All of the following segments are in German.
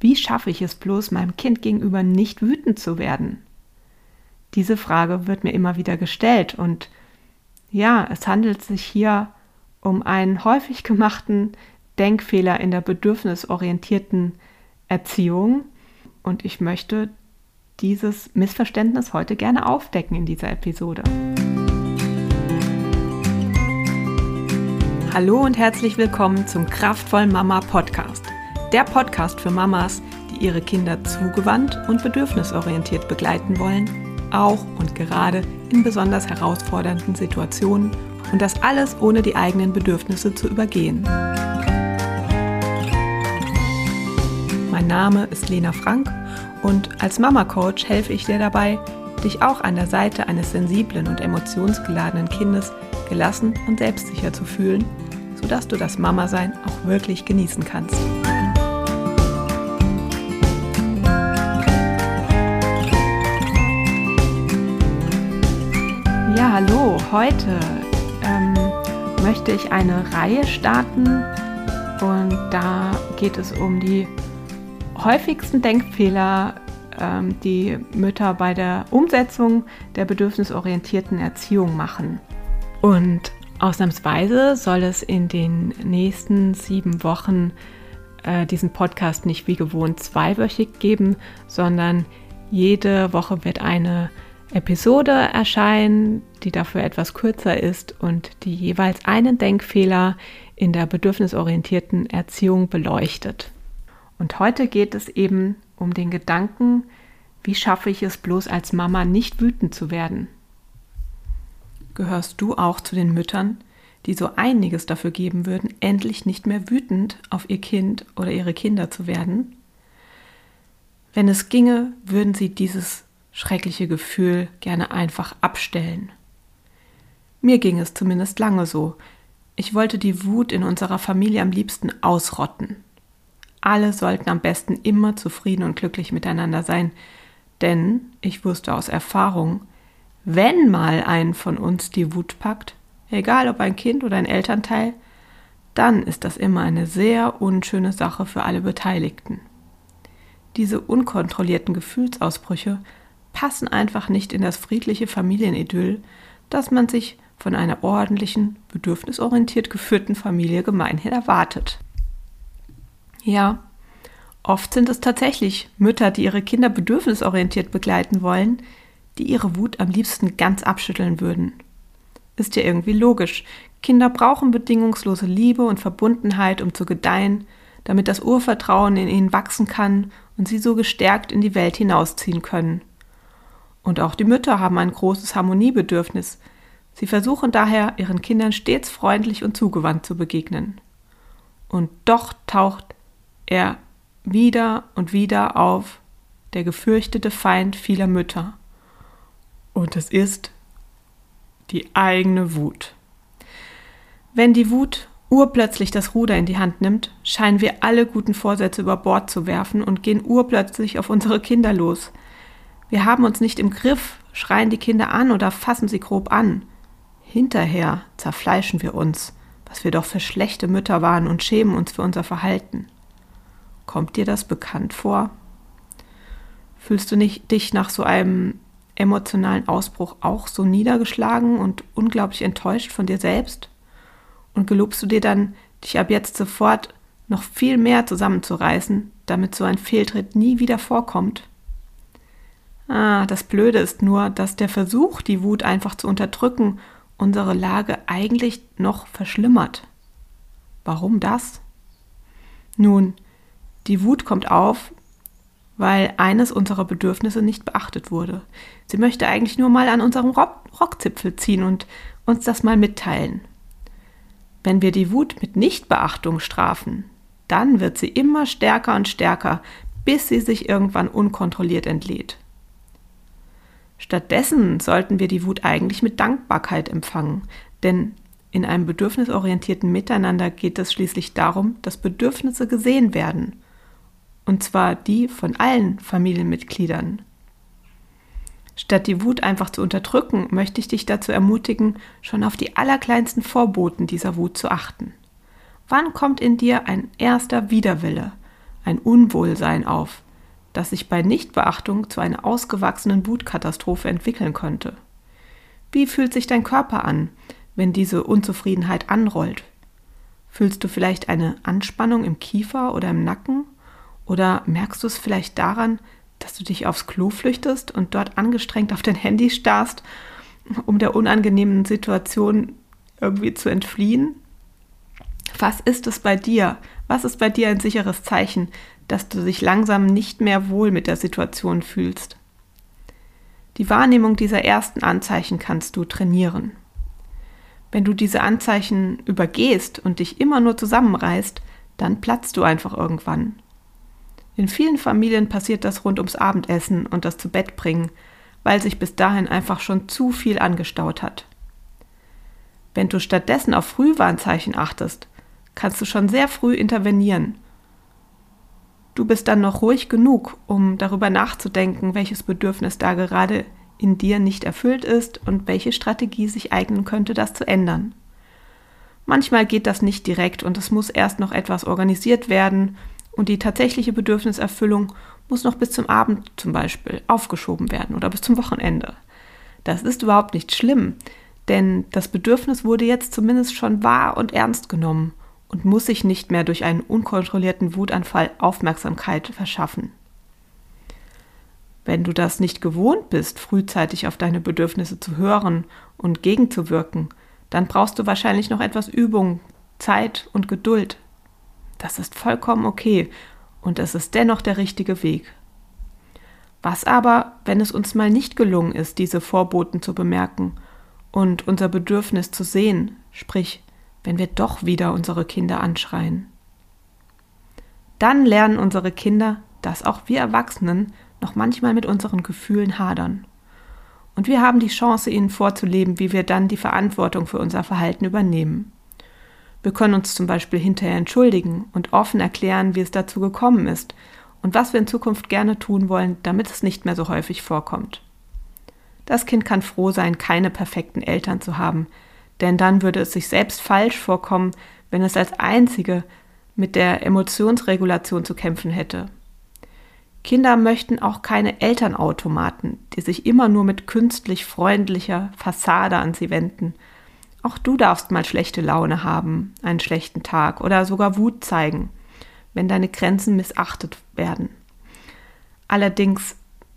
Wie schaffe ich es bloß, meinem Kind gegenüber nicht wütend zu werden? Diese Frage wird mir immer wieder gestellt und ja, es handelt sich hier um einen häufig gemachten Denkfehler in der bedürfnisorientierten Erziehung und ich möchte dieses Missverständnis heute gerne aufdecken in dieser Episode. Hallo und herzlich willkommen zum Kraftvoll Mama Podcast. Der Podcast für Mamas, die ihre Kinder zugewandt und bedürfnisorientiert begleiten wollen, auch und gerade in besonders herausfordernden Situationen und das alles ohne die eigenen Bedürfnisse zu übergehen. Mein Name ist Lena Frank und als Mama-Coach helfe ich dir dabei, dich auch an der Seite eines sensiblen und emotionsgeladenen Kindes gelassen und selbstsicher zu fühlen, sodass du das Mama-Sein auch wirklich genießen kannst. Ja, hallo, heute ähm, möchte ich eine Reihe starten und da geht es um die häufigsten Denkfehler, ähm, die Mütter bei der Umsetzung der bedürfnisorientierten Erziehung machen. Und ausnahmsweise soll es in den nächsten sieben Wochen äh, diesen Podcast nicht wie gewohnt zweiwöchig geben, sondern jede Woche wird eine Episode erscheinen, die dafür etwas kürzer ist und die jeweils einen Denkfehler in der bedürfnisorientierten Erziehung beleuchtet. Und heute geht es eben um den Gedanken, wie schaffe ich es bloß als Mama nicht wütend zu werden? Gehörst du auch zu den Müttern, die so einiges dafür geben würden, endlich nicht mehr wütend auf ihr Kind oder ihre Kinder zu werden? Wenn es ginge, würden sie dieses schreckliche Gefühl gerne einfach abstellen. Mir ging es zumindest lange so. Ich wollte die Wut in unserer Familie am liebsten ausrotten. Alle sollten am besten immer zufrieden und glücklich miteinander sein, denn ich wusste aus Erfahrung, wenn mal einen von uns die Wut packt, egal ob ein Kind oder ein Elternteil, dann ist das immer eine sehr unschöne Sache für alle Beteiligten. Diese unkontrollierten Gefühlsausbrüche passen einfach nicht in das friedliche Familienidyll, das man sich von einer ordentlichen, bedürfnisorientiert geführten Familie gemeinhin erwartet. Ja, oft sind es tatsächlich Mütter, die ihre Kinder bedürfnisorientiert begleiten wollen, die ihre Wut am liebsten ganz abschütteln würden. Ist ja irgendwie logisch. Kinder brauchen bedingungslose Liebe und Verbundenheit, um zu gedeihen, damit das Urvertrauen in ihnen wachsen kann und sie so gestärkt in die Welt hinausziehen können. Und auch die Mütter haben ein großes Harmoniebedürfnis. Sie versuchen daher, ihren Kindern stets freundlich und zugewandt zu begegnen. Und doch taucht er wieder und wieder auf, der gefürchtete Feind vieler Mütter. Und es ist die eigene Wut. Wenn die Wut urplötzlich das Ruder in die Hand nimmt, scheinen wir alle guten Vorsätze über Bord zu werfen und gehen urplötzlich auf unsere Kinder los. Wir haben uns nicht im Griff, schreien die Kinder an oder fassen sie grob an. Hinterher zerfleischen wir uns, was wir doch für schlechte Mütter waren und schämen uns für unser Verhalten. Kommt dir das bekannt vor? Fühlst du nicht, dich nach so einem emotionalen Ausbruch auch so niedergeschlagen und unglaublich enttäuscht von dir selbst? Und gelobst du dir dann, dich ab jetzt sofort noch viel mehr zusammenzureißen, damit so ein Fehltritt nie wieder vorkommt? Ah, das Blöde ist nur, dass der Versuch, die Wut einfach zu unterdrücken, unsere Lage eigentlich noch verschlimmert. Warum das? Nun, die Wut kommt auf, weil eines unserer Bedürfnisse nicht beachtet wurde. Sie möchte eigentlich nur mal an unserem Rock Rockzipfel ziehen und uns das mal mitteilen. Wenn wir die Wut mit Nichtbeachtung strafen, dann wird sie immer stärker und stärker, bis sie sich irgendwann unkontrolliert entlädt. Stattdessen sollten wir die Wut eigentlich mit Dankbarkeit empfangen, denn in einem bedürfnisorientierten Miteinander geht es schließlich darum, dass Bedürfnisse gesehen werden und zwar die von allen Familienmitgliedern. Statt die Wut einfach zu unterdrücken, möchte ich dich dazu ermutigen, schon auf die allerkleinsten Vorboten dieser Wut zu achten. Wann kommt in dir ein erster Widerwille, ein Unwohlsein auf, das sich bei Nichtbeachtung zu einer ausgewachsenen Wutkatastrophe entwickeln könnte. Wie fühlt sich dein Körper an, wenn diese Unzufriedenheit anrollt? Fühlst du vielleicht eine Anspannung im Kiefer oder im Nacken? Oder merkst du es vielleicht daran, dass du dich aufs Klo flüchtest und dort angestrengt auf dein Handy starrst, um der unangenehmen Situation irgendwie zu entfliehen? Was ist es bei dir? Was ist bei dir ein sicheres Zeichen, dass du dich langsam nicht mehr wohl mit der Situation fühlst? Die Wahrnehmung dieser ersten Anzeichen kannst du trainieren. Wenn du diese Anzeichen übergehst und dich immer nur zusammenreißt, dann platzt du einfach irgendwann. In vielen Familien passiert das rund ums Abendessen und das zu Bett bringen, weil sich bis dahin einfach schon zu viel angestaut hat. Wenn du stattdessen auf Frühwarnzeichen achtest, kannst du schon sehr früh intervenieren. Du bist dann noch ruhig genug, um darüber nachzudenken, welches Bedürfnis da gerade in dir nicht erfüllt ist und welche Strategie sich eignen könnte, das zu ändern. Manchmal geht das nicht direkt und es muss erst noch etwas organisiert werden und die tatsächliche Bedürfniserfüllung muss noch bis zum Abend zum Beispiel aufgeschoben werden oder bis zum Wochenende. Das ist überhaupt nicht schlimm, denn das Bedürfnis wurde jetzt zumindest schon wahr und ernst genommen und muss sich nicht mehr durch einen unkontrollierten Wutanfall Aufmerksamkeit verschaffen. Wenn du das nicht gewohnt bist, frühzeitig auf deine Bedürfnisse zu hören und gegenzuwirken, dann brauchst du wahrscheinlich noch etwas Übung, Zeit und Geduld. Das ist vollkommen okay und es ist dennoch der richtige Weg. Was aber, wenn es uns mal nicht gelungen ist, diese Vorboten zu bemerken und unser Bedürfnis zu sehen, sprich, wenn wir doch wieder unsere Kinder anschreien? Dann lernen unsere Kinder, dass auch wir Erwachsenen noch manchmal mit unseren Gefühlen hadern. Und wir haben die Chance, ihnen vorzuleben, wie wir dann die Verantwortung für unser Verhalten übernehmen. Wir können uns zum Beispiel hinterher entschuldigen und offen erklären, wie es dazu gekommen ist und was wir in Zukunft gerne tun wollen, damit es nicht mehr so häufig vorkommt. Das Kind kann froh sein, keine perfekten Eltern zu haben, denn dann würde es sich selbst falsch vorkommen, wenn es als einzige mit der Emotionsregulation zu kämpfen hätte. Kinder möchten auch keine Elternautomaten, die sich immer nur mit künstlich freundlicher Fassade an sie wenden auch du darfst mal schlechte Laune haben, einen schlechten Tag oder sogar Wut zeigen, wenn deine Grenzen missachtet werden. Allerdings,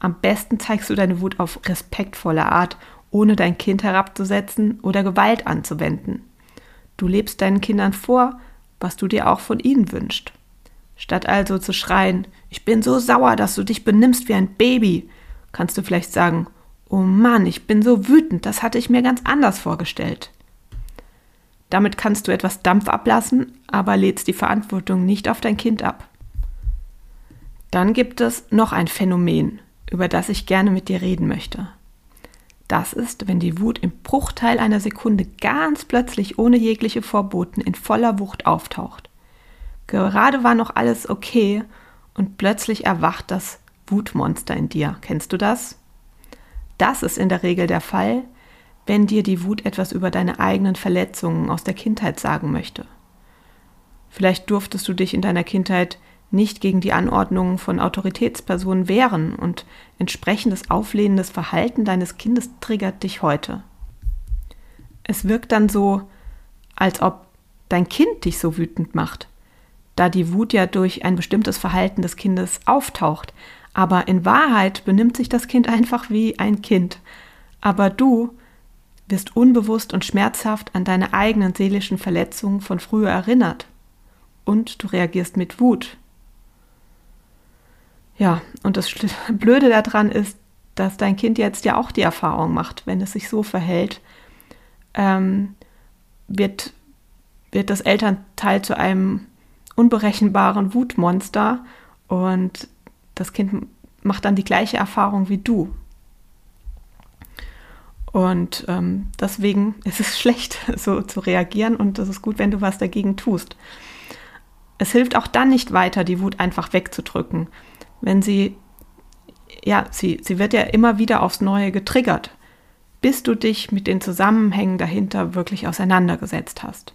am besten zeigst du deine Wut auf respektvolle Art, ohne dein Kind herabzusetzen oder Gewalt anzuwenden. Du lebst deinen Kindern vor, was du dir auch von ihnen wünschst. Statt also zu schreien, ich bin so sauer, dass du dich benimmst wie ein Baby, kannst du vielleicht sagen, oh Mann, ich bin so wütend, das hatte ich mir ganz anders vorgestellt. Damit kannst du etwas Dampf ablassen, aber lädst die Verantwortung nicht auf dein Kind ab. Dann gibt es noch ein Phänomen, über das ich gerne mit dir reden möchte. Das ist, wenn die Wut im Bruchteil einer Sekunde ganz plötzlich ohne jegliche Vorboten in voller Wucht auftaucht. Gerade war noch alles okay und plötzlich erwacht das Wutmonster in dir. Kennst du das? Das ist in der Regel der Fall, wenn dir die Wut etwas über deine eigenen Verletzungen aus der Kindheit sagen möchte. Vielleicht durftest du dich in deiner Kindheit nicht gegen die Anordnungen von Autoritätspersonen wehren und entsprechendes auflehnendes Verhalten deines Kindes triggert dich heute. Es wirkt dann so, als ob dein Kind dich so wütend macht, da die Wut ja durch ein bestimmtes Verhalten des Kindes auftaucht, aber in Wahrheit benimmt sich das Kind einfach wie ein Kind, aber du wirst unbewusst und schmerzhaft an deine eigenen seelischen Verletzungen von früher erinnert. Und du reagierst mit Wut. Ja, und das Blöde daran ist, dass dein Kind jetzt ja auch die Erfahrung macht, wenn es sich so verhält, ähm, wird, wird das Elternteil zu einem unberechenbaren Wutmonster und das Kind macht dann die gleiche Erfahrung wie du. Und ähm, deswegen ist es schlecht, so zu reagieren und es ist gut, wenn du was dagegen tust. Es hilft auch dann nicht weiter, die Wut einfach wegzudrücken, wenn sie, ja, sie, sie wird ja immer wieder aufs Neue getriggert, bis du dich mit den Zusammenhängen dahinter wirklich auseinandergesetzt hast.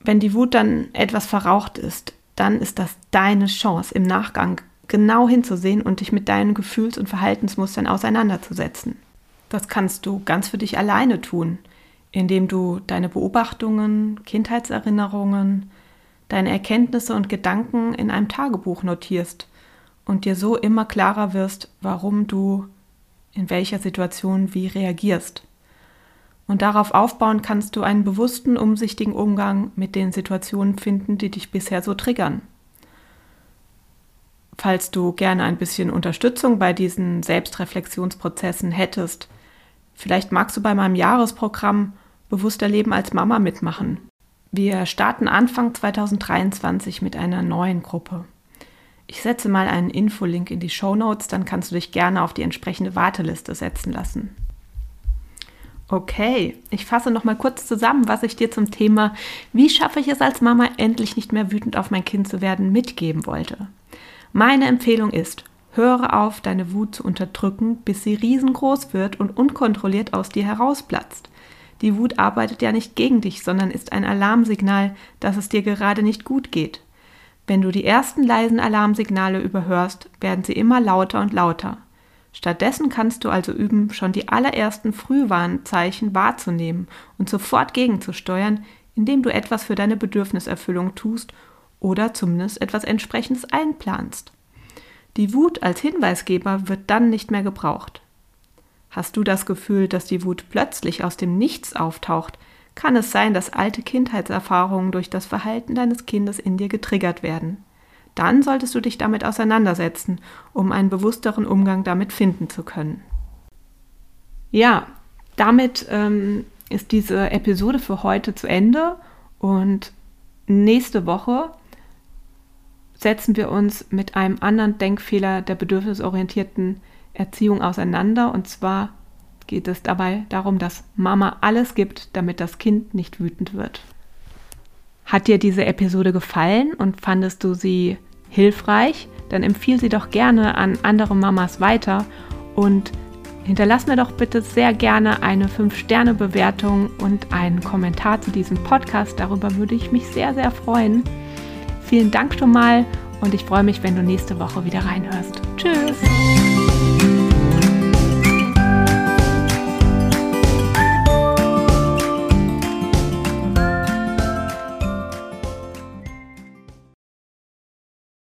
Wenn die Wut dann etwas verraucht ist, dann ist das deine Chance, im Nachgang genau hinzusehen und dich mit deinen Gefühls- und Verhaltensmustern auseinanderzusetzen. Das kannst du ganz für dich alleine tun, indem du deine Beobachtungen, Kindheitserinnerungen, deine Erkenntnisse und Gedanken in einem Tagebuch notierst und dir so immer klarer wirst, warum du in welcher Situation wie reagierst. Und darauf aufbauen kannst du einen bewussten, umsichtigen Umgang mit den Situationen finden, die dich bisher so triggern. Falls du gerne ein bisschen Unterstützung bei diesen Selbstreflexionsprozessen hättest, vielleicht magst du bei meinem Jahresprogramm Bewusster Leben als Mama mitmachen. Wir starten Anfang 2023 mit einer neuen Gruppe. Ich setze mal einen Infolink in die Show Notes, dann kannst du dich gerne auf die entsprechende Warteliste setzen lassen. Okay, ich fasse noch mal kurz zusammen, was ich dir zum Thema Wie schaffe ich es als Mama endlich nicht mehr wütend auf mein Kind zu werden mitgeben wollte. Meine Empfehlung ist, höre auf, deine Wut zu unterdrücken, bis sie riesengroß wird und unkontrolliert aus dir herausplatzt. Die Wut arbeitet ja nicht gegen dich, sondern ist ein Alarmsignal, dass es dir gerade nicht gut geht. Wenn du die ersten leisen Alarmsignale überhörst, werden sie immer lauter und lauter. Stattdessen kannst du also üben, schon die allerersten Frühwarnzeichen wahrzunehmen und sofort gegenzusteuern, indem du etwas für deine Bedürfniserfüllung tust oder zumindest etwas entsprechendes einplanst. Die Wut als Hinweisgeber wird dann nicht mehr gebraucht. Hast du das Gefühl, dass die Wut plötzlich aus dem Nichts auftaucht, kann es sein, dass alte Kindheitserfahrungen durch das Verhalten deines Kindes in dir getriggert werden. Dann solltest du dich damit auseinandersetzen, um einen bewussteren Umgang damit finden zu können. Ja, damit ähm, ist diese Episode für heute zu Ende und nächste Woche setzen wir uns mit einem anderen Denkfehler der bedürfnisorientierten Erziehung auseinander. Und zwar geht es dabei darum, dass Mama alles gibt, damit das Kind nicht wütend wird. Hat dir diese Episode gefallen und fandest du sie hilfreich? Dann empfiehl sie doch gerne an andere Mamas weiter und hinterlass mir doch bitte sehr gerne eine 5-Sterne-Bewertung und einen Kommentar zu diesem Podcast. Darüber würde ich mich sehr, sehr freuen. Vielen Dank schon mal und ich freue mich, wenn du nächste Woche wieder reinhörst. Tschüss!